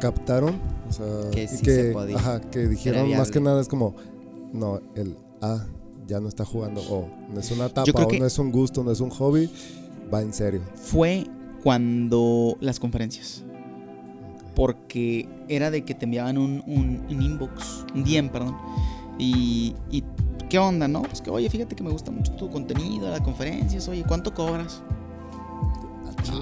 captaron? O sea,
Que
que,
se.
Ajá, que dijeron más que nada es como, no, el A ya no está jugando, o no es una etapa,
creo
o no es un gusto, no es un hobby, va en serio.
fue cuando las conferencias. Porque era de que te enviaban un, un, un inbox, un DM, perdón. Y, y, ¿qué onda, no? Pues que, oye, fíjate que me gusta mucho tu contenido, las conferencias, oye, ¿cuánto cobras?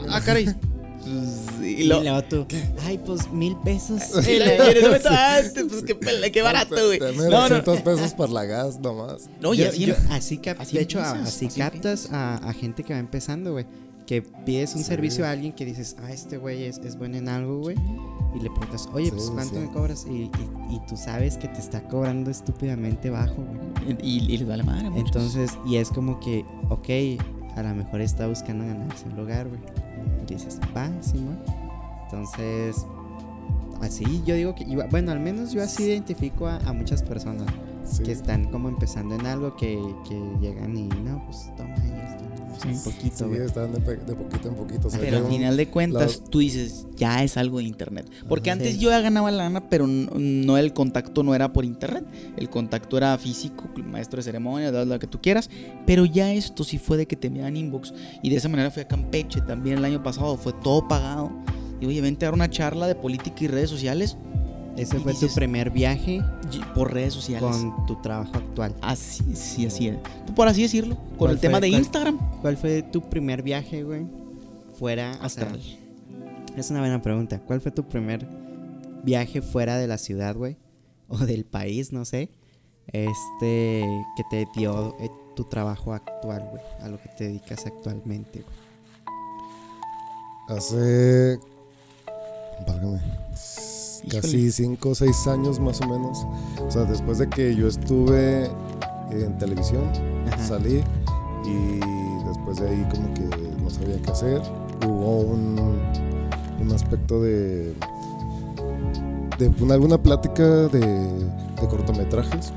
Ah, caray. Pues,
Y
y lo,
luego tú, ay, pues mil pesos.
y le- y en ese momento, ah, este, pues qué, qué barato, güey. No, no.
200 pesos por la gas nomás.
No, y
Yo-
así,
yo- así cap-
así
de hecho, así
así
captas a, a gente que va empezando, güey. Que pides un
Sí.
servicio a alguien que dices, ah, este güey es, es bueno en algo, güey. Y le preguntas, oye, pues ¿cuánto
sí.
me cobras? Y, y- y tú sabes que te está cobrando estúpidamente bajo, güey.
y, y les vale madre. a muchos.
Entonces, y es como que, ok, a lo mejor está buscando ganarse un lugar, güey. Y dices, va, Simón. Entonces, así yo digo que, bueno, al menos yo así identifico a, a muchas personas
Sí.
que están como empezando en algo que, que llegan y, no, pues toma
Sí.
un poquito,
Sí, están de, de poquito en poquito. o sea,
Pero al final de cuentas,
la-
tú dices, ya es algo de internet. Porque
Ajá.
antes
Sí.
yo ya ganaba lana, pero no el contacto no era por internet. El contacto era físico, maestro de ceremonia, da lo que tú quieras. Pero ya esto sí fue de que te enviaban inbox. Y de esa manera fui a Campeche también el año pasado. Fue todo pagado. Y oye, vente a dar una charla de política y redes sociales.
Ese
y
fue
dices-
tu primer viaje
Por redes sociales.
con tu trabajo actual.
Así, sí, así es. Por así decirlo. Con
¿Cuál
el tema de
cuál-
Instagram.
¿Cuál fue tu primer viaje, güey? Fuera. o sea,
Astral.
es una buena pregunta. ¿Cuál fue tu primer viaje fuera de la ciudad, güey? O del país, no sé. Este. Que te dio eh, tu trabajo actual, güey. A lo que te dedicas actualmente, güey.
Hace. Válgame. Casi 5 o 6 años más o menos. O sea, después de que yo estuve en televisión,
Ajá.
salí y después de ahí como que no sabía qué hacer. Hubo un, un aspecto de, de una- alguna plática de, de cortometrajes.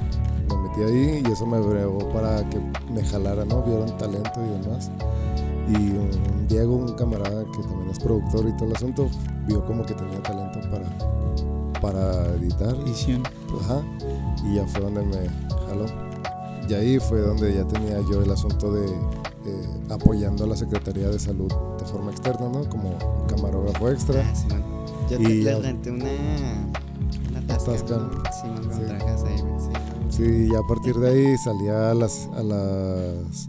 Me metí ahí y eso me bregó para que me jalara, ¿no? Vieron talento y demás. Y un Diego, un camarada que también es productor y todo el asunto, vio como que tenía talento para, para editar.
Edición.
Ajá. Y ya fue donde me jaló. Y ahí fue donde ya tenía yo el asunto de eh, apoyando a la Secretaría de Salud de forma externa, ¿no? Como camarógrafo extra.
Ah, Simón. Yo te,
Y
le
ya-
renté una. Una tasca.
Sí.
trajes ahí. Sí.
Sí, y a partir de ahí salía a las, a las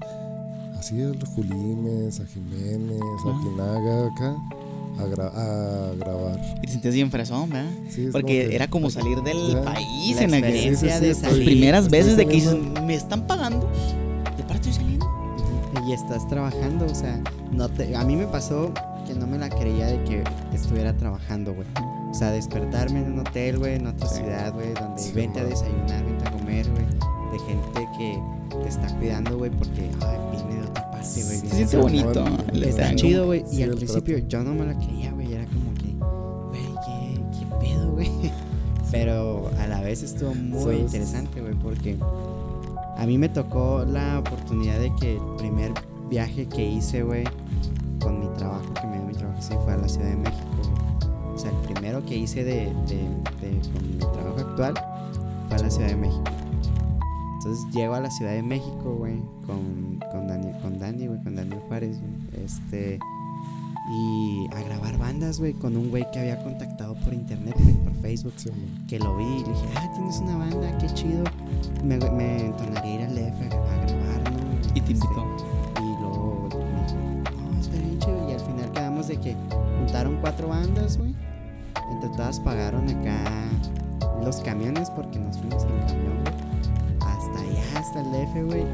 así a los Julimes, a Jiménez, a
Ah.
Ojinaga, acá, a, gra- a grabar.
Y te sentías bien fresón, ¿verdad?
Sí,
Porque
como que-
era como salir del
Ya.
país
La
en aquel.
experiencia
Sí, sí,
de
sí,
Las primeras
estoy
veces de que dices, me están pagando. Y aparte estoy saliendo.
Y estás trabajando, o sea, no te, a mí me pasó que no me la creía de que estuviera trabajando, güey. O sea, despertarme en un hotel, güey, en otra
Sí.
ciudad, güey, donde
Sí,
vente a desayunar, vente a comer, güey. De gente que te está cuidando, güey, porque, ay, viene de otra parte, güey.
Se bonito.
el
Está chido, güey.
Sí,
y al principio
trato.
yo no me la creía, güey. Era como que, güey, ¿qué, qué pedo, güey? Pero a la vez estuvo muy interesante, güey, porque a mí me tocó la oportunidad de que el primer viaje que hice, güey, con mi trabajo, que me dio mi trabajo, sí, fue a la Ciudad de México. O sea, el primero que hice de, de, de- con mi trabajo actual fue a la Ciudad de México. Entonces llego a la Ciudad de México, güey, con, con Dani, con Dani, güey, con Daniel Juárez, güey. Este. Y a grabar bandas, güey, con un güey que había contactado por internet, güey, por Facebook.
Sí.
Que lo vi y le dije, ah, tienes una banda, qué chido. Me, me entonaría ir al DF a, a grabar, ¿no?
Y te
Este,
invitó.
y luego me dijo, no, está bien chido. Y al final quedamos de que juntaron cuatro bandas, güey. Entre todas pagaron acá los camiones porque nos fuimos en camión, güey. Allá, hasta el DF, güey.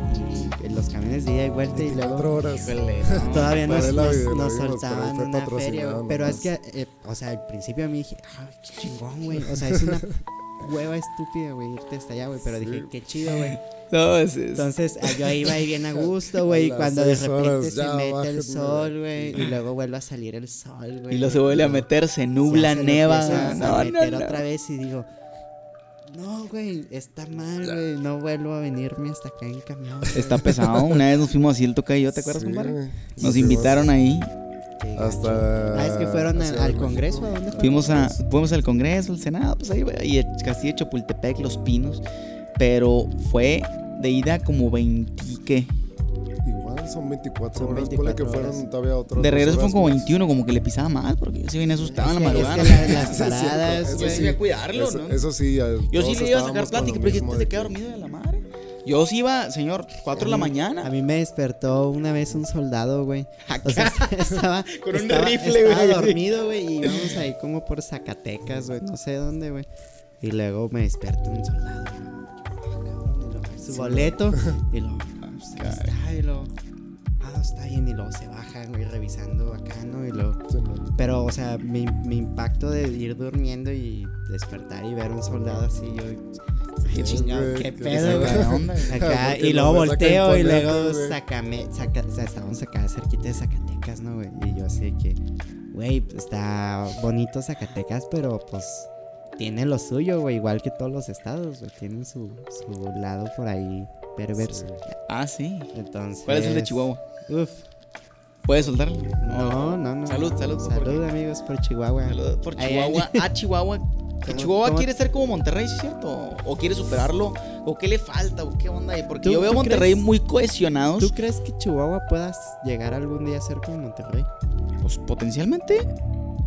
Y los camiones de ida y vuelta y luego
24 horas.
Híjole, no.
todavía nos, nos-
vida,
nos soltaban una feria, güey. Pero es que, eh, o sea, al principio a mí dije, ah, qué chingón, güey. O sea, es una hueva estúpida, güey, irte hasta allá, güey. Pero dije, qué chido, güey.
No, es, es-
Entonces ah, yo iba ahí bien a gusto, güey. Y
A
cuando de repente
horas,
se
ya,
mete el sol, güey. Y luego vuelve a salir el sol, güey.
y lo se vuelve a meter, se nubla,
se
neva.
a
No, no,
meter
no.
otra vez y digo, no, güey, está mal, güey. No vuelvo a venirme hasta acá en camión. güey".
Está pesado. Una vez nos fuimos así el toca y yo, ¿te acuerdas,
Sí,
compadre? Nos
Sí,
invitaron ahí.
Hasta.
Ah, es que fueron al. Congreso, ¿a dónde?
Fuimos, a, fuimos al Congreso, al Senado, pues ahí, y el Castillo de Chapultepec, Los Pinos. Pero fue de ida como 20, ¿qué?
Igual. son 24
Son
horas.
24
Ponle que
horas.
fueron todavía otras.
De regreso fueron como
más.
21, como que le pisaba más, porque yo sí venía asustado en la
que- es
madrugada.
que la- las
cierto,
paradas,
eso
güey.
sí a cuidarlo,
eso,
¿no?
Eso sí.
Yo sí le iba a sacar plática,
lo
pero dijiste
de
queda
que-
dormido de la madre. Yo sí iba, señor, 4 de la mañana.
A mí me despertó una vez un soldado, güey. O sea, estaba,
Con un
estaba-
rifle,
estaba
güey.
dormido, güey, y íbamos ahí como por Zacatecas, güey, no sé dónde, güey. Y luego me despertó un soldado, y luego, ah, cabrón, y luego, su boleto, y luego, ah, pues, está, y luego, ah, está bien, y luego se baja, güey, revisando acá, ¿no? Y luego,
Sí,
pero, o sea, mi, mi impacto de ir durmiendo y despertar y ver un soldado así, yo,
Qué chingado,
güey,
qué pedo,
¿Qué
güey. Acá, y luego volteo y luego sacame, saca, o sea, estábamos acá cerquita de Zacatecas, ¿no, güey? Y yo así que, güey, pues, está bonito Zacatecas, pero pues tiene lo suyo, güey, igual que todos los estados, güey, tienen su, su lado por ahí perverso.
Sí.
Ah, sí.
Entonces.
¿Cuál es el de Chihuahua?
Uf.
¿Puedes soltarlo?
No, no, no.
Salud, salud, ¿por
Salud, amigos, por Chihuahua.
Saludos por Chihuahua.
ay.
A Chihuahua.
¿Cómo-
Chihuahua
cómo-
quiere ser como Monterrey, ¿sí cierto? ¿O quiere superarlo? ¿O qué le falta? ¿O qué onda? Porque
¿Tú-
yo veo a Monterrey
crees?
muy cohesionados.
¿Tú crees que Chihuahua puedas llegar algún día a ser como Monterrey?
Pues potencialmente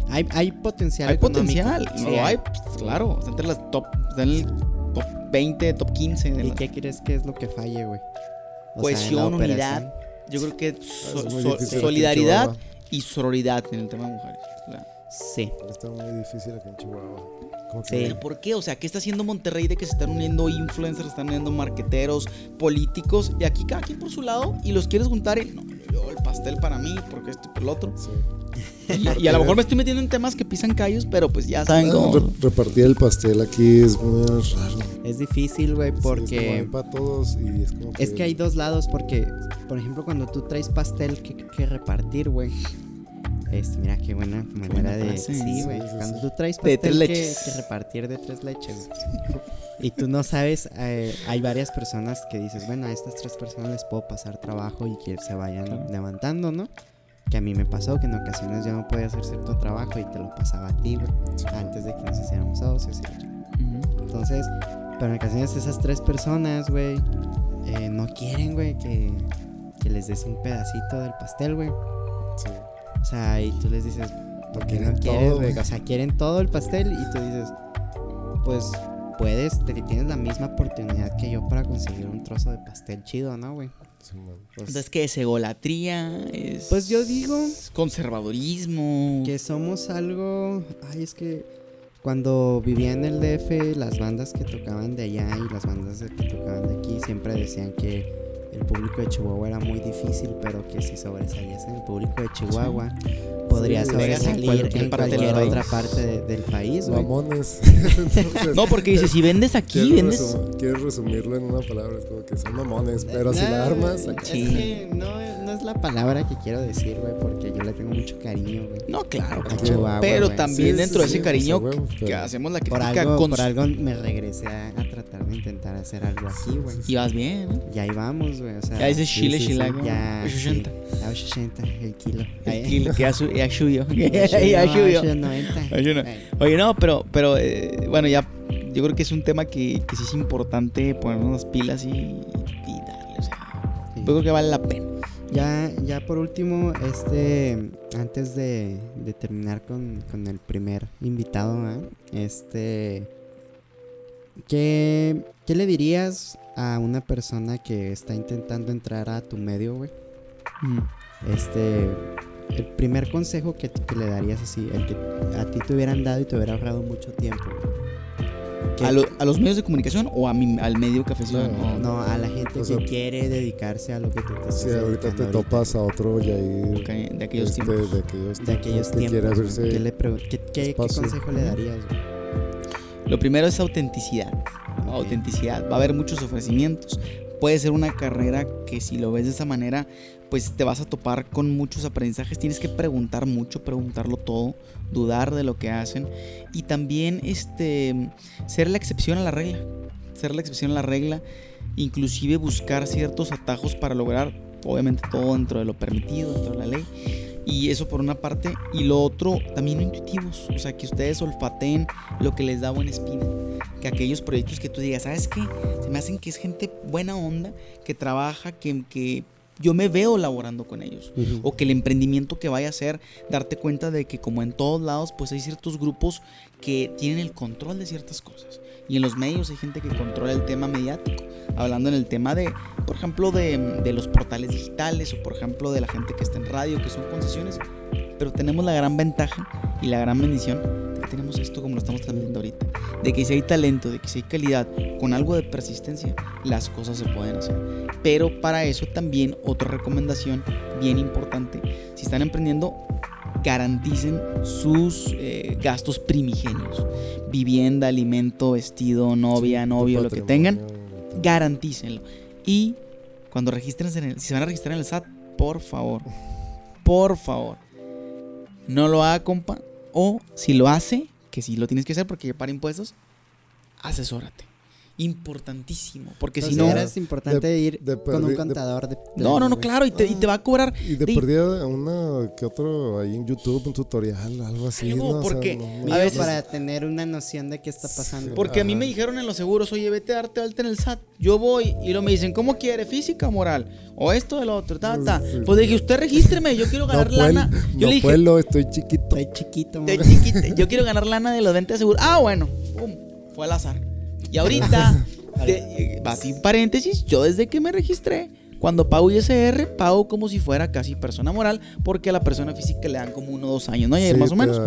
Hay, hay potencial.
hay
económico.
potencial.
Sí,
No lo hay, pues, claro. Está entre las top. Está en el top 20, top 15. de
¿Y qué crees que es lo que falle, güey?
Cohesión, unidad. Yo creo que so- solidaridad y sororidad en el tema de mujeres.
Sí.
Está muy difícil aquí en Chihuahua.
Sí.
¿Pero por qué? O sea, ¿qué está haciendo Monterrey de que se están uniendo influencers, se están uniendo marqueteros, políticos? Y aquí cada quien por su lado y los quieres juntar y no, yo el pastel para mí, porque esto y por el otro.
Sí.
Y, y a lo mejor me estoy metiendo en temas que pisan callos, pero pues ya saben
Ah,
cómo.
re- repartir el pastel aquí es muy raro.
Es difícil, güey,
Sí, es como hay
porque
para todos y es como
es que hay dos lados, porque, por ejemplo, cuando tú traes pastel que, que repartir, güey. Este, mira qué buena manera
buena
de.
frase.
Sí, güey.
Sí, sí,
cuando
sí.
tú traes
De
pastel
tres
que,
leches.
que repartir de tres leches. güey, Y tú no sabes, eh, hay varias personas que dices, bueno, a estas tres personas les puedo pasar trabajo y que se vayan
Claro.
levantando, ¿no? Que a mí me pasó que en ocasiones yo no podía hacer cierto trabajo y te lo pasaba a ti, güey. Antes de que nos hiciéramos socios.
Ujú.
Entonces, pero en ocasiones esas tres personas, güey, eh, no quieren, güey, que, que les des un pedacito del pastel, güey.
Sí.
O sea, y tú les dices, ¿por qué no
Quieren
quieres,
todo,
güey?
güey.
O sea, quieren todo el pastel y tú dices, pues puedes, te, tienes la misma oportunidad que yo para conseguir un trozo de pastel chido, ¿no, güey? Pues,
Entonces, ¿qué es egolatría? ¿Es
pues yo digo
conservadurismo?
que somos algo, ay, es que cuando vivía en el DF, las bandas que tocaban de allá y las bandas que tocaban de aquí siempre decían que el público de Chihuahua era muy difícil, pero que si sobresalías en el público de Chihuahua,
Sí,
en
sobresalir
cualquier
en cualquier
país.
otra parte de- del país, güey.
Mamones. Entonces,
No, porque dice, si vendes aquí, vendes...
resum- quieres resumirlo en una palabra, es como que son mamones, pero si
No,
la armas,
es
aquí.
que no, no es la palabra que quiero decir, güey, porque yo le tengo mucho cariño, güey.
No, claro.
A Chihuahua.
Pero también
Sí,
dentro
sí,
de
sí,
ese
pues,
cariño que
pero-
hacemos la
Por
crítica
algo,
con...
por algo me regresé a, a tratar de intentar hacer algo aquí, güey.
Y vas bien, ¿no?
Y ahí vamos, güey. O sea,
Ya dices chile,
sí, sí.
chilaco.
Ya,
80.
A 80 el kilo.
El kilo, que ya, su- ya subió.
Ya
subió.
90.
Ay, yo no.
Ay,
Oye, no, pero, pero eh, bueno, ya yo creo que es un tema que, que sí es importante ponernos las pilas y, y darle, o sea,
sí.
yo creo que vale la pena.
Ya, ya por último, este, antes de, de terminar con, con el primer invitado, ¿ah? este, ¿qué, ¿qué le dirías a una persona que está intentando entrar a tu medio, güey? Este, el primer consejo que, que le darías así, el que a ti te hubieran dado y te hubiera ahorrado mucho tiempo. güey. ¿Qué-
¿A, lo- a los medios de comunicación o a mi, al medio café
No,
Ciudadano?
no, a la gente
O sea,
que quiere dedicarse a lo que tú te
si ahorita te topas a otro Yair
Ok, de aquellos
este,
tiempos.
de aquellos
de aquellos
que
tiempos.
abrirse
¿Qué, le qué- qué- qué consejo le darías? güey?
Lo primero es autenticidad. Autenticidad. Va a haber muchos ofrecimientos. Puede ser una carrera que si lo ves de esa manera, pues te vas a topar con muchos aprendizajes. Tienes que preguntar mucho, preguntarlo todo, dudar de lo que hacen y también este ser la excepción a la regla. Ser la excepción a la regla, inclusive buscar ciertos atajos para lograr obviamente todo dentro de lo permitido, dentro de la ley. Y eso por una parte. Y lo otro, también intuitivos. O sea, que ustedes olfateen lo que les da buena espina. Que aquellos proyectos que tú digas, ¿sabes qué? Se me hacen que es gente buena onda, que trabaja, que, que yo me veo laborando con ellos. O que el emprendimiento que vaya a hacer, darte cuenta de que como en todos lados, pues hay ciertos grupos que tienen el control de ciertas cosas. Y en los medios hay gente que controla el tema mediático. Hablando en el tema de, por ejemplo, de, de los portales digitales o por ejemplo de la gente que está en radio, que son concesiones. Pero tenemos la gran ventaja y la gran bendición de que tenemos esto como lo estamos transmitiendo ahorita. De que si hay talento, de que si hay calidad, con algo de persistencia, las cosas se pueden hacer. Pero para eso también otra recomendación bien importante. Si están emprendiendo, garanticen sus eh, gastos primigenios. Vivienda, alimento, vestido, novia, novio, lo que tengan, garantícenlo. Y cuando registren en el, si se van a registrar en el SAT, por favor, por favor, no lo haga, compa. O si lo hace, que si lo tienes que hacer porque para impuestos, asesórate importantísimo. Porque si no.
Es importante ir con un contador de.
no, no, no, claro, y te, y te va a cobrar.
Y de, perdida una que otro ahí en YouTube, un tutorial, algo así.
¿no? porque
a veces, para tener una noción de qué está pasando.
Porque a mí me dijeron en los seguros, oye, vete a darte alta en el SAT. Yo voy y lo me dicen, ¿cómo quiere? ¿Física o moral? O esto, el otro, ta, ta. Pues dije, usted regístreme, yo quiero ganar lana. yo
le
dije,
puedo, estoy chiquito.
Estoy chiquito,
Estoy chiquito. Yo quiero ganar lana de los ventas de seguro. Ah, bueno, pum, fue al azar. Y ahorita, va sin paréntesis, yo desde que me registré, cuando pago ISR, pago como si fuera casi persona moral, porque a la persona física le dan como uno o dos años, ¿no? Y más o menos.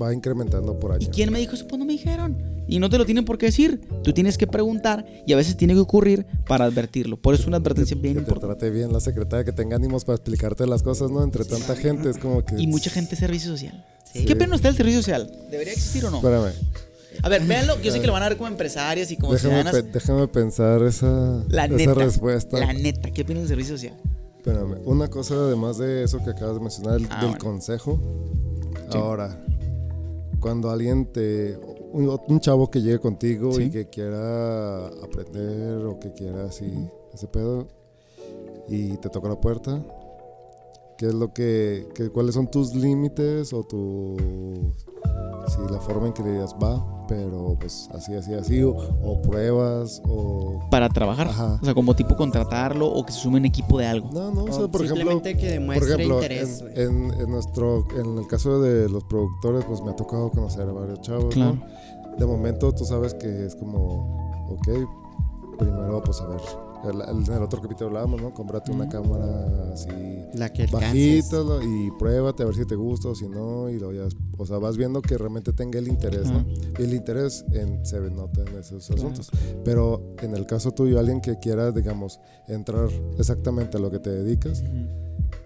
Va incrementando por año.
¿Y quién me dijo eso? Pues no me dijeron. Y no te lo tienen por qué decir. Tú tienes que preguntar y a veces tiene que ocurrir para advertirlo. Por eso es una advertencia bien
que
importante.
Te trate bien la secretaria, que tenga ánimos para explicarte las cosas, ¿no? Entre tanta gente es como que...
Y mucha gente servicio social. ¿Qué pena está el servicio social? ¿Debería existir o no?
Espérame.
A ver, véanlo. Yo sé que lo van a ver como empresarios y como
déjame
ciudadanas.
déjame pensar esa,
La
esa
neta.
respuesta.
La neta. ¿Qué opina del servicio social?
Espérame, una cosa además de eso que acabas de mencionar, el-
Ah,
del
bueno.
consejo. Ahora, cuando alguien te. Un, un chavo que llegue contigo
Sí.
y que quiera aprender o que quiera así, ese pedo, y te toca la puerta, ¿qué es lo que. que- ¿Cuáles son tus límites o tu. Sí, la forma en que le digas va, pero pues así, así, así, o, o pruebas, o.
Para trabajar.
Ajá.
O sea, como tipo contratarlo o que se sume un equipo de algo.
No, no, o sea, por ejemplo.
simplemente que
Por
demuestre
ejemplo,
interés.
en, en- en nuestro, en el caso de los productores, pues me ha tocado conocer a varios chavos.
Claro.
¿no? De momento tú sabes que es como, ok, primero pues a ver, en el otro capítulo hablábamos, ¿no? Cómprate una
Ujú.
cámara así
La que
bajita y pruébate a ver si te gusta o si no y luego ya, o sea, vas viendo que realmente tenga el interés, ¿no? Y el interés en, se nota en esos asuntos. Pero en el caso tuyo, alguien que quiera, digamos, entrar exactamente a lo que te dedicas.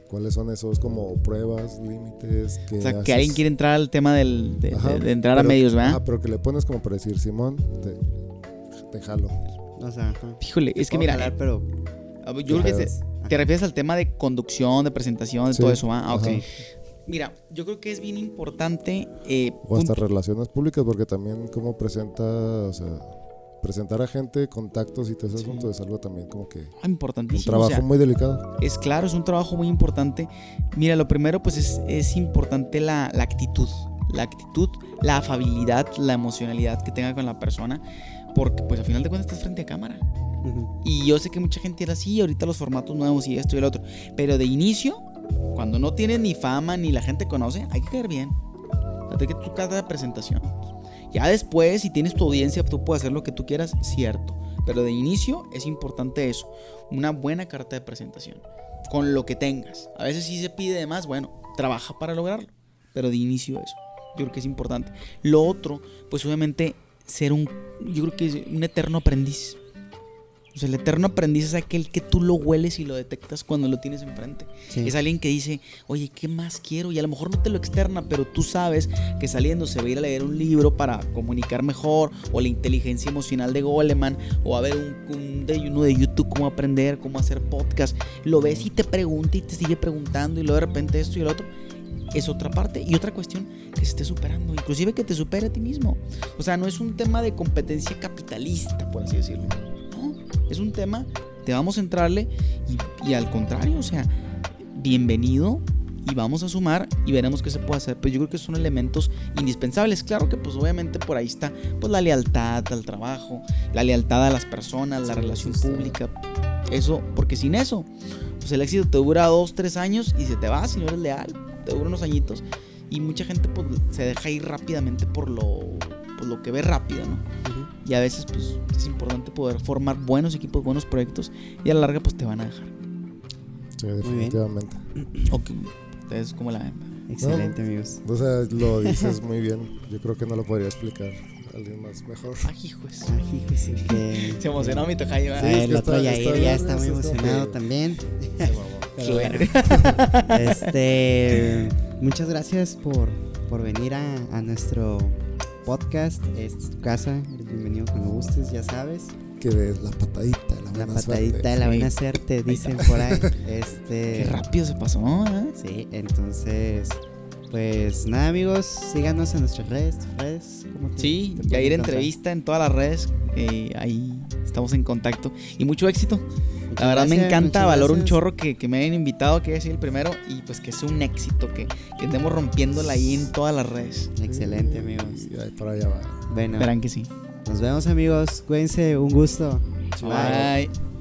¿Cuáles son esos como pruebas, límites? Que
O sea, que alguien quiere entrar al tema del, de,
Ajá,
de- de entrar a medios, ¿verdad?
Ajá, pero que le pones como para decir, Simón, te, te jalo.
O sea, ajá.
Híjole, es que mira,
jalar, pero
a ver, yo creo que te, refieres al tema de conducción, de presentación, de
Sí,
todo eso, ¿ah? Ah, ok.
ajá.
Mira, yo creo que es bien importante. eh,
O hasta
un-
relaciones públicas, porque también como presenta, o sea, presentar a gente, contactos y todo ese
Sí.
asunto es algo también como que
ah,
un
importantísimo.
trabajo
o sea,
muy delicado.
es claro, es un trabajo muy importante. Mira, lo primero, pues es, es importante la, la actitud. La actitud, la afabilidad, la emocionalidad que tenga con la persona. Porque, pues, al final de cuentas, estás frente a cámara. Y yo sé que mucha gente era así, ahorita los formatos nuevos y esto y el otro. Pero de inicio, cuando no tienes ni fama ni la gente conoce, hay que caer bien. Fíjate que tú cada presentación. Ya después, si tienes tu audiencia, tú puedes hacer lo que tú quieras, cierto. Pero de inicio es importante eso. Una buena carta de presentación. Con lo que tengas. A veces si se pide de más, bueno, trabaja para lograrlo. Pero de inicio eso. Yo creo que es importante. Lo otro, pues obviamente ser un, yo creo que es un eterno aprendiz. O sea, el eterno aprendiz es aquel que tú lo hueles y lo detectas cuando lo tienes enfrente.
Sí.
Es alguien que dice, oye, ¿qué más quiero? Y a lo mejor no te lo externa, pero tú sabes que saliendo se va a ir a leer un libro para comunicar mejor, o la inteligencia emocional de Goleman, o a ver un, un de, uno de YouTube, cómo aprender, cómo hacer podcast. Lo ves y te pregunta y te sigue preguntando, y luego de repente esto y el otro. Es otra parte. Y otra cuestión que se esté superando, inclusive que te supere a ti mismo. O sea, no es un tema de competencia capitalista, por así decirlo. No, es un tema de vamos a entrarle y, y al contrario, o sea, bienvenido y vamos a sumar y veremos qué se puede hacer. Pero yo creo que son elementos indispensables. Claro que pues obviamente por ahí está pues la lealtad al trabajo, la lealtad a las personas, la
Sí,
relación
sí
pública. Eso, porque sin eso, pues el éxito te dura dos, tres años y se te va si no eres leal. Te dura unos añitos. Y mucha gente pues se deja ir rápidamente por lo, pues, lo que ve rápido, ¿no? Y a veces pues es importante poder formar buenos equipos, buenos proyectos y a la larga pues te van a dejar.
Sí,
bien.
definitivamente.
Ok, es como la...
Excelente, amigos.
O sea, lo dices muy bien. Yo creo que no lo podría explicar alguien más mejor.
Ay,
fíjese que-
Se emocionó mi tocayo.
Sí, es
el otro
está- está
ya
bien,
está muy emocionado
que-
también.
Mamó.
Pero bueno, este, muchas gracias por, por venir a, a nuestro podcast. Esta es tu casa. Eres bienvenido cuando gustes, ya sabes.
Que des la patadita, la,
La
buena
patadita
suerte.
de la buena suerte, dicen por ahí. Este,
Qué rápido se pasó, ¿eh?
Sí, entonces, pues nada, amigos, síganos en nuestras redes. tus redes ¿cómo te-
Sí,
te pueden
Yair
encontrar?
entrevista en todas las redes. eh, ahí estamos en contacto. Y mucho éxito.
Muchas
La verdad me encanta, valoro un
gracias.
chorro que, que me hayan invitado, que haya sido el primero y pues que sea un éxito, que, que estemos rompiéndola ahí en todas las redes.
Excelente, amigos.
Y ahí para allá va.
Bueno,
Verán que sí.
nos vemos, amigos. Cuídense, un gusto.
Bye.